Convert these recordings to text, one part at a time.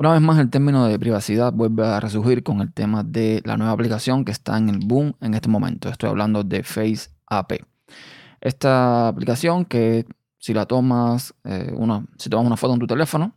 Una vez más, el término de privacidad vuelve a resurgir con el tema de la nueva aplicación que está en el boom en este momento. Estoy hablando de Face AP. Esta aplicación que si la tomas, eh, si tomas una foto en tu teléfono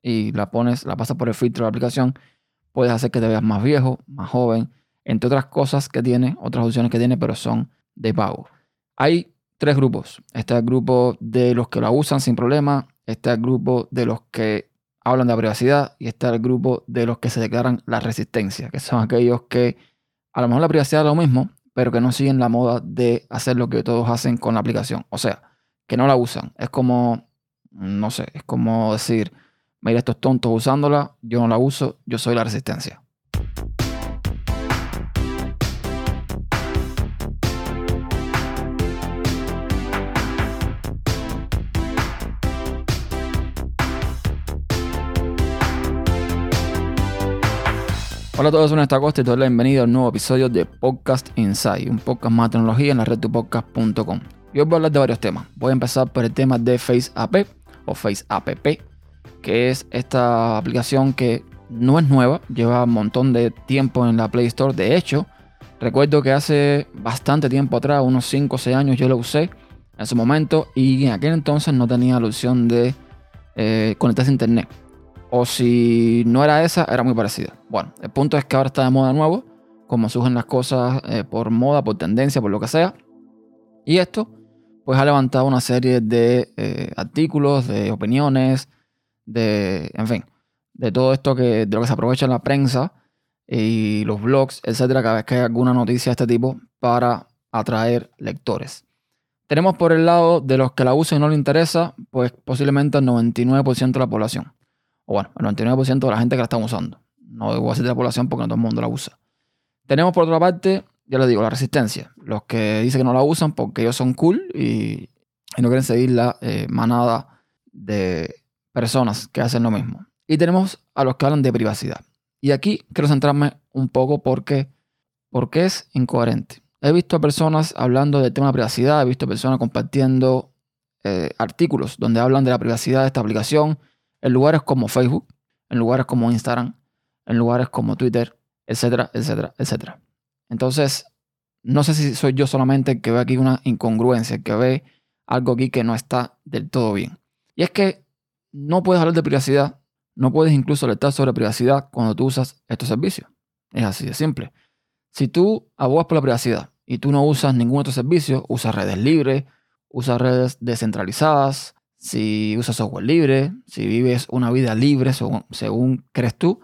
y la pones, la pasas por el filtro de la aplicación, puedes hacer que te veas más viejo, más joven, entre otras cosas que tiene, otras opciones que tiene, pero son de pago. Hay tres grupos. Está el grupo de los que la usan sin problema, está el grupo de los que hablan de privacidad y está el grupo de los que se declaran la resistencia, que son aquellos que a lo mejor la privacidad es lo mismo, pero que no siguen la moda de hacer lo que todos hacen con la aplicación. O sea, que no la usan. Es como, no sé, es como decir, mira estos tontos usándola, yo no la uso, yo soy la resistencia. Hola a todos, soy Néstor Costa y te doy la a un nuevo episodio de Podcast Inside, un podcast más de tecnología en la red podcast.com. Y hoy voy a hablar de varios temas. Voy a empezar por el tema de Face App o Face App, que es esta aplicación que no es nueva, lleva un montón de tiempo en la Play Store. De hecho, recuerdo que hace bastante tiempo atrás, unos 5 o 6 años, yo la usé en su momento y en aquel entonces no tenía la opción de eh, conectarse a internet o si no era esa, era muy parecida. Bueno, el punto es que ahora está de moda nuevo, como surgen las cosas eh, por moda, por tendencia, por lo que sea. Y esto, pues ha levantado una serie de eh, artículos, de opiniones, de, en fin, de todo esto que, de lo que se aprovecha en la prensa y los blogs, etcétera, cada vez que hay alguna noticia de este tipo para atraer lectores. Tenemos por el lado de los que la usan y no le interesa, pues posiblemente el 99% de la población o bueno, el 99% de la gente que la está usando. No debo decir de la población porque no todo el mundo la usa. Tenemos por otra parte, ya les digo, la resistencia. Los que dicen que no la usan porque ellos son cool y, no quieren seguir la eh, manada de personas que hacen lo mismo. Y tenemos a los que hablan de privacidad. Y aquí quiero centrarme un poco porque, porque es incoherente. He visto a personas hablando del tema de privacidad, he visto personas compartiendo eh, artículos donde hablan de la privacidad de esta aplicación en lugares como Facebook, en lugares como Instagram, en lugares como Twitter, etcétera, etcétera, etcétera. Entonces, no sé si soy yo solamente que ve aquí una incongruencia, que ve algo aquí que no está del todo bien. Y es que no puedes hablar de privacidad, no puedes incluso alertar sobre privacidad cuando tú usas estos servicios. Es así de simple. Si tú abogas por la privacidad y tú no usas ningún otro servicio, usas redes libres, usas redes descentralizadas, si usas software libre, si vives una vida libre según, crees tú,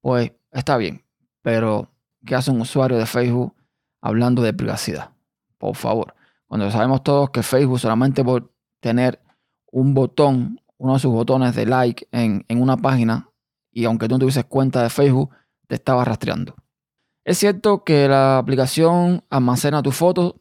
pues está bien. Pero, ¿qué hace un usuario de Facebook hablando de privacidad? Por favor. Cuando sabemos todos que Facebook solamente por tener un botón, uno de sus botones de like en, una página, y aunque tú no tuvieses cuenta de Facebook, te estaba rastreando. Es cierto que la aplicación almacena tus fotos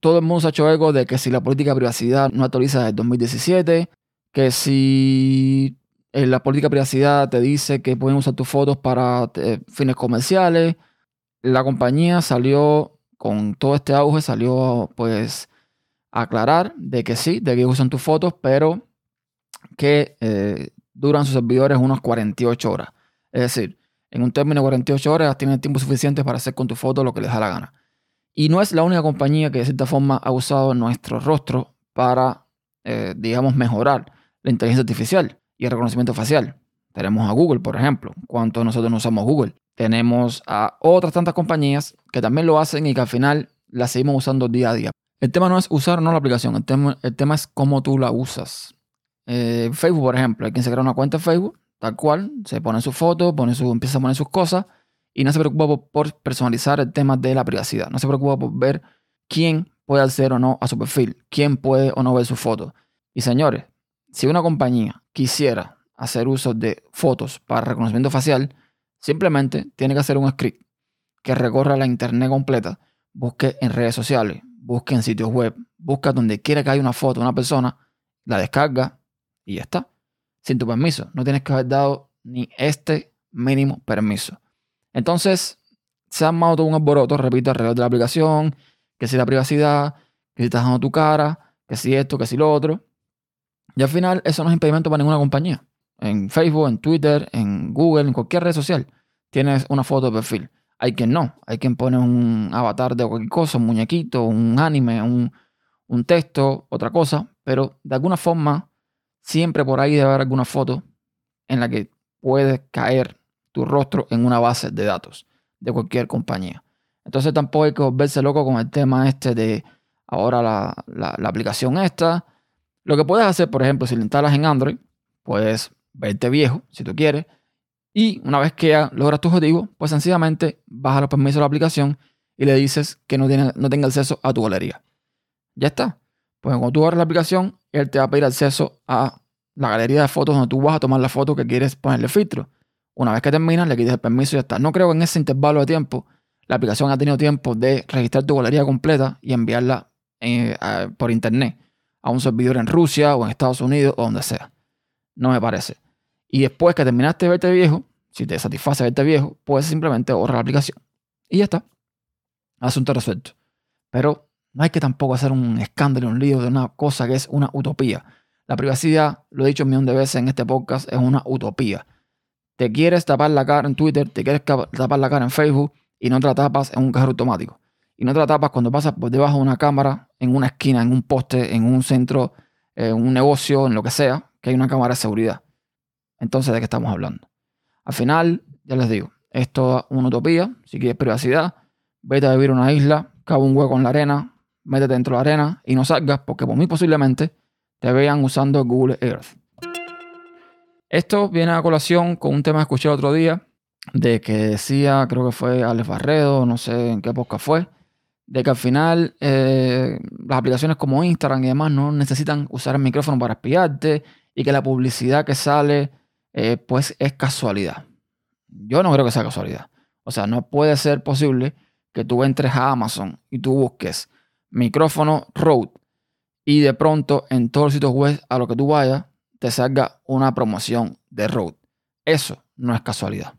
todo el mundo se ha hecho eco de que si la política de privacidad no actualiza desde 2017, que si eh, la política de privacidad te dice que pueden usar tus fotos para eh, fines comerciales, la compañía salió con todo este auge, salió pues a aclarar de que sí, de que usan tus fotos, pero que eh, duran sus servidores unas 48 horas. Es decir, en un término de 48 horas tienen tiempo suficiente para hacer con tu foto lo que les da la gana. Y no es la única compañía que de cierta forma ha usado nuestro rostro para, eh, digamos, mejorar la inteligencia artificial y el reconocimiento facial. Tenemos a Google, por ejemplo. ¿Cuántos nosotros no usamos Google? Tenemos a otras tantas compañías que también lo hacen y que al final la seguimos usando día a día. El tema no es usar o no la aplicación, el tema, es cómo tú la usas. Eh, Facebook, por ejemplo, hay quien se crea una cuenta de Facebook, tal cual, se pone su foto, pone su, empieza a poner sus cosas y no se preocupa por personalizar el tema de la privacidad. No se preocupa por ver quién puede acceder o no a su perfil, quién puede o no ver su foto. Y señores, si una compañía quisiera hacer uso de fotos para reconocimiento facial, simplemente tiene que hacer un script que recorra la internet completa, busque en redes sociales, busque en sitios web, busca donde quiera que haya una foto de una persona, la descarga y ya está. Sin tu permiso. No tienes que haber dado ni este mínimo permiso. Entonces, se ha armado todo un alboroto, repito, alrededor de la aplicación, que si la privacidad, que si estás dando tu cara, que si esto, que si lo otro. Y al final, eso no es impedimento para ninguna compañía. en Facebook, en Twitter, en Google, en cualquier red social, tienes una foto de perfil. Hay quien no, hay quien pone un avatar de cualquier cosa, un muñequito, un anime, un, un texto, otra cosa, pero de alguna forma siempre por ahí debe haber alguna foto en la que puede caer tu rostro en una base de datos de cualquier compañía. Entonces tampoco hay que volverse loco con el tema este de ahora la, la, aplicación esta. Lo que puedes hacer, por ejemplo, si lo instalas en Android, puedes verte viejo, si tú quieres, y una vez que ya logras tu objetivo, pues sencillamente baja los permisos de la aplicación y le dices que no, tiene, no tenga acceso a tu galería. Ya está. Pues cuando tú abres la aplicación, él te va a pedir acceso a la galería de fotos donde tú vas a tomar la foto que quieres ponerle filtro. Una vez que terminas, le quites el permiso y ya está. No creo que en ese intervalo de tiempo la aplicación ha tenido tiempo de registrar tu galería completa y enviarla eh, por internet a un servidor en Rusia o en Estados Unidos o donde sea. No me parece. Y después que terminaste de verte viejo, si te satisface verte viejo, puedes simplemente borrar la aplicación. Y ya está. Asunto resuelto. Pero no hay que tampoco hacer un escándalo, un lío de una cosa que es una utopía. La privacidad, lo he dicho un millón de veces en este podcast, es una utopía. Te quieres tapar la cara en Twitter, te quieres tapar la cara en Facebook y no te la tapas en un cajero automático. Y no te la tapas cuando pasas por debajo de una cámara, en una esquina, en un poste, en un centro, en un negocio, en lo que sea, que hay una cámara de seguridad. Entonces, ¿de qué estamos hablando? Al final, ya les digo, es una utopía. Si quieres privacidad, vete a vivir en una isla, cava un hueco en la arena, métete dentro de la arena y no salgas porque muy posiblemente te vean usando Google Earth. Esto viene a colación con un tema que escuché el otro día de que decía, creo que fue Alex Barredo, no sé en qué época fue, de que al final eh, las aplicaciones como Instagram y demás no necesitan usar el micrófono para espiarte y que la publicidad que sale eh, pues es casualidad. Yo no creo que sea casualidad. O sea, no puede ser posible que tú entres a Amazon y tú busques micrófono Rode y de pronto en todos los sitios web a lo que tú vayas te salga una promoción de Rode. Eso no es casualidad.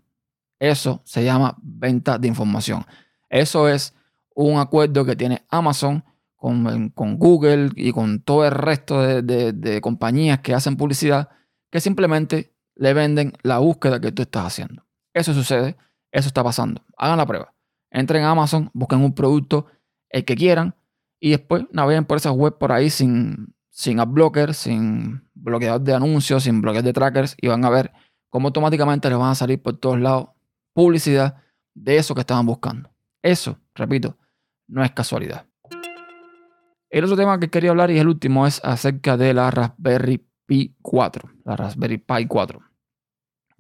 Eso se llama venta de información. Eso es un acuerdo que tiene Amazon con, Google y con todo el resto de, de compañías que hacen publicidad que simplemente le venden la búsqueda que tú estás haciendo. Eso sucede, eso está pasando. Hagan la prueba. Entren a Amazon, busquen un producto, el que quieran, y después naveguen por esa web por ahí sin, sin adblocker, sin bloqueador de anuncios, sin bloqueador de trackers y van a ver cómo automáticamente les van a salir por todos lados publicidad de eso que estaban buscando. Eso, repito, no es casualidad. El otro tema que quería hablar y el último es acerca de la Raspberry Pi 4, la Raspberry Pi 4.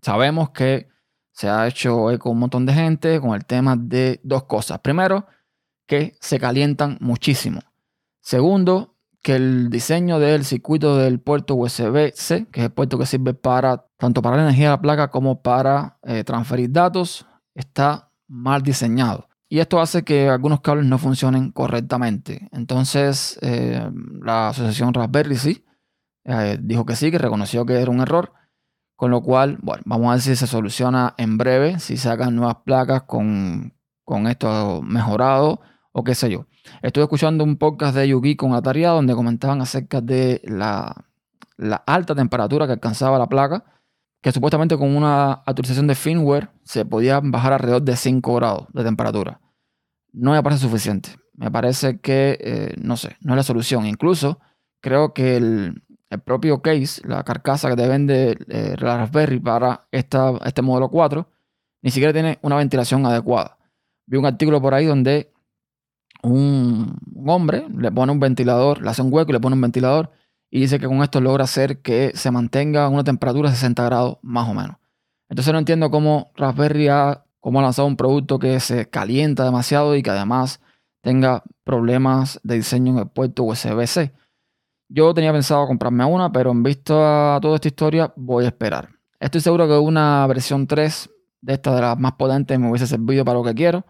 Sabemos que se ha hecho eco un montón de gente con el tema de dos cosas. Primero, que se calientan muchísimo. Segundo, que el diseño del circuito del puerto USB-C, que es el puerto que sirve para tanto para la energía de la placa como para eh, transferir datos, está mal diseñado. Y esto hace que algunos cables no funcionen correctamente. Entonces, eh, la asociación Raspberry sí eh, dijo que sí, que reconoció que era un error. Con lo cual, bueno, vamos a ver si se soluciona en breve, si sacan nuevas placas con, con esto mejorado o qué sé yo. Estuve escuchando un podcast de Yugi con Ataria donde comentaban acerca de la, alta temperatura que alcanzaba la placa, que supuestamente con una actualización de firmware se podía bajar alrededor de 5 grados de temperatura. No me parece suficiente. Me parece que, eh, no sé, no es la solución. Incluso creo que el, propio case, la carcasa que te vende eh, la Raspberry para esta, este modelo 4, ni siquiera tiene una ventilación adecuada. Vi un artículo por ahí donde un, hombre, le pone un ventilador, le hace un hueco y le pone un ventilador y dice que con esto logra hacer que se mantenga a una temperatura de 60 grados más o menos. Entonces no entiendo cómo Raspberry ha, cómo lanzado un producto que se calienta demasiado y que además tenga problemas de diseño en el puerto USB-C. Yo tenía pensado comprarme una, pero en visto a toda esta historia voy a esperar. Estoy seguro que una versión 3 de esta de las más potentes me hubiese servido para lo que quiero.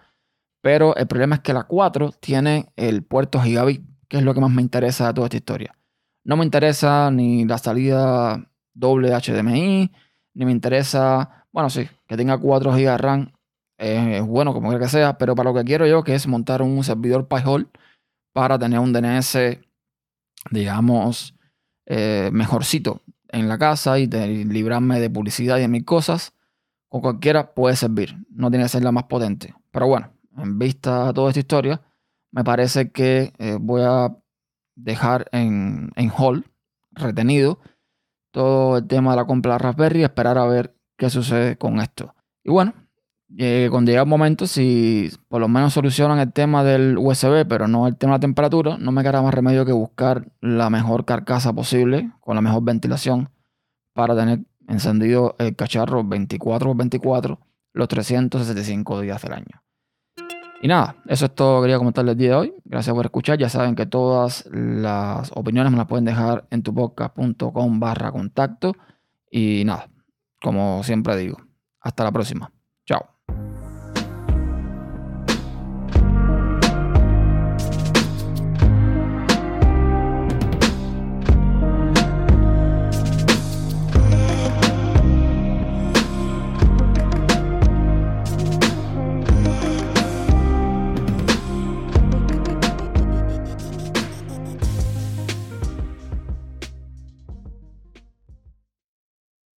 Pero el problema es que la 4 tiene el puerto gigabit, que es lo que más me interesa de toda esta historia. No me interesa ni la salida doble HDMI, ni me interesa, bueno, sí, que tenga 4 GB de RAM, es bueno como quiera que sea, pero para lo que quiero yo, que es montar un servidor Pi-hole para tener un DNS, digamos, eh, mejorcito en la casa y de librarme de publicidad y de mil cosas, con cualquiera puede servir. No tiene que ser la más potente. Pero bueno, en vista de toda esta historia, me parece que eh, voy a dejar en, en hold, retenido, todo el tema de la compra de Raspberry y esperar a ver qué sucede con esto. Y bueno, eh, cuando llega el momento, si por lo menos solucionan el tema del USB, pero no el tema de la temperatura, no me queda más remedio que buscar la mejor carcasa posible, con la mejor ventilación, para tener encendido el cacharro 24 x 24 los 365 días del año. Y nada, eso es todo que quería comentarles el día de hoy. Gracias por escuchar. Ya saben que todas las opiniones me las pueden dejar en tu podcast.com barra contacto. Y nada, como siempre digo, hasta la próxima.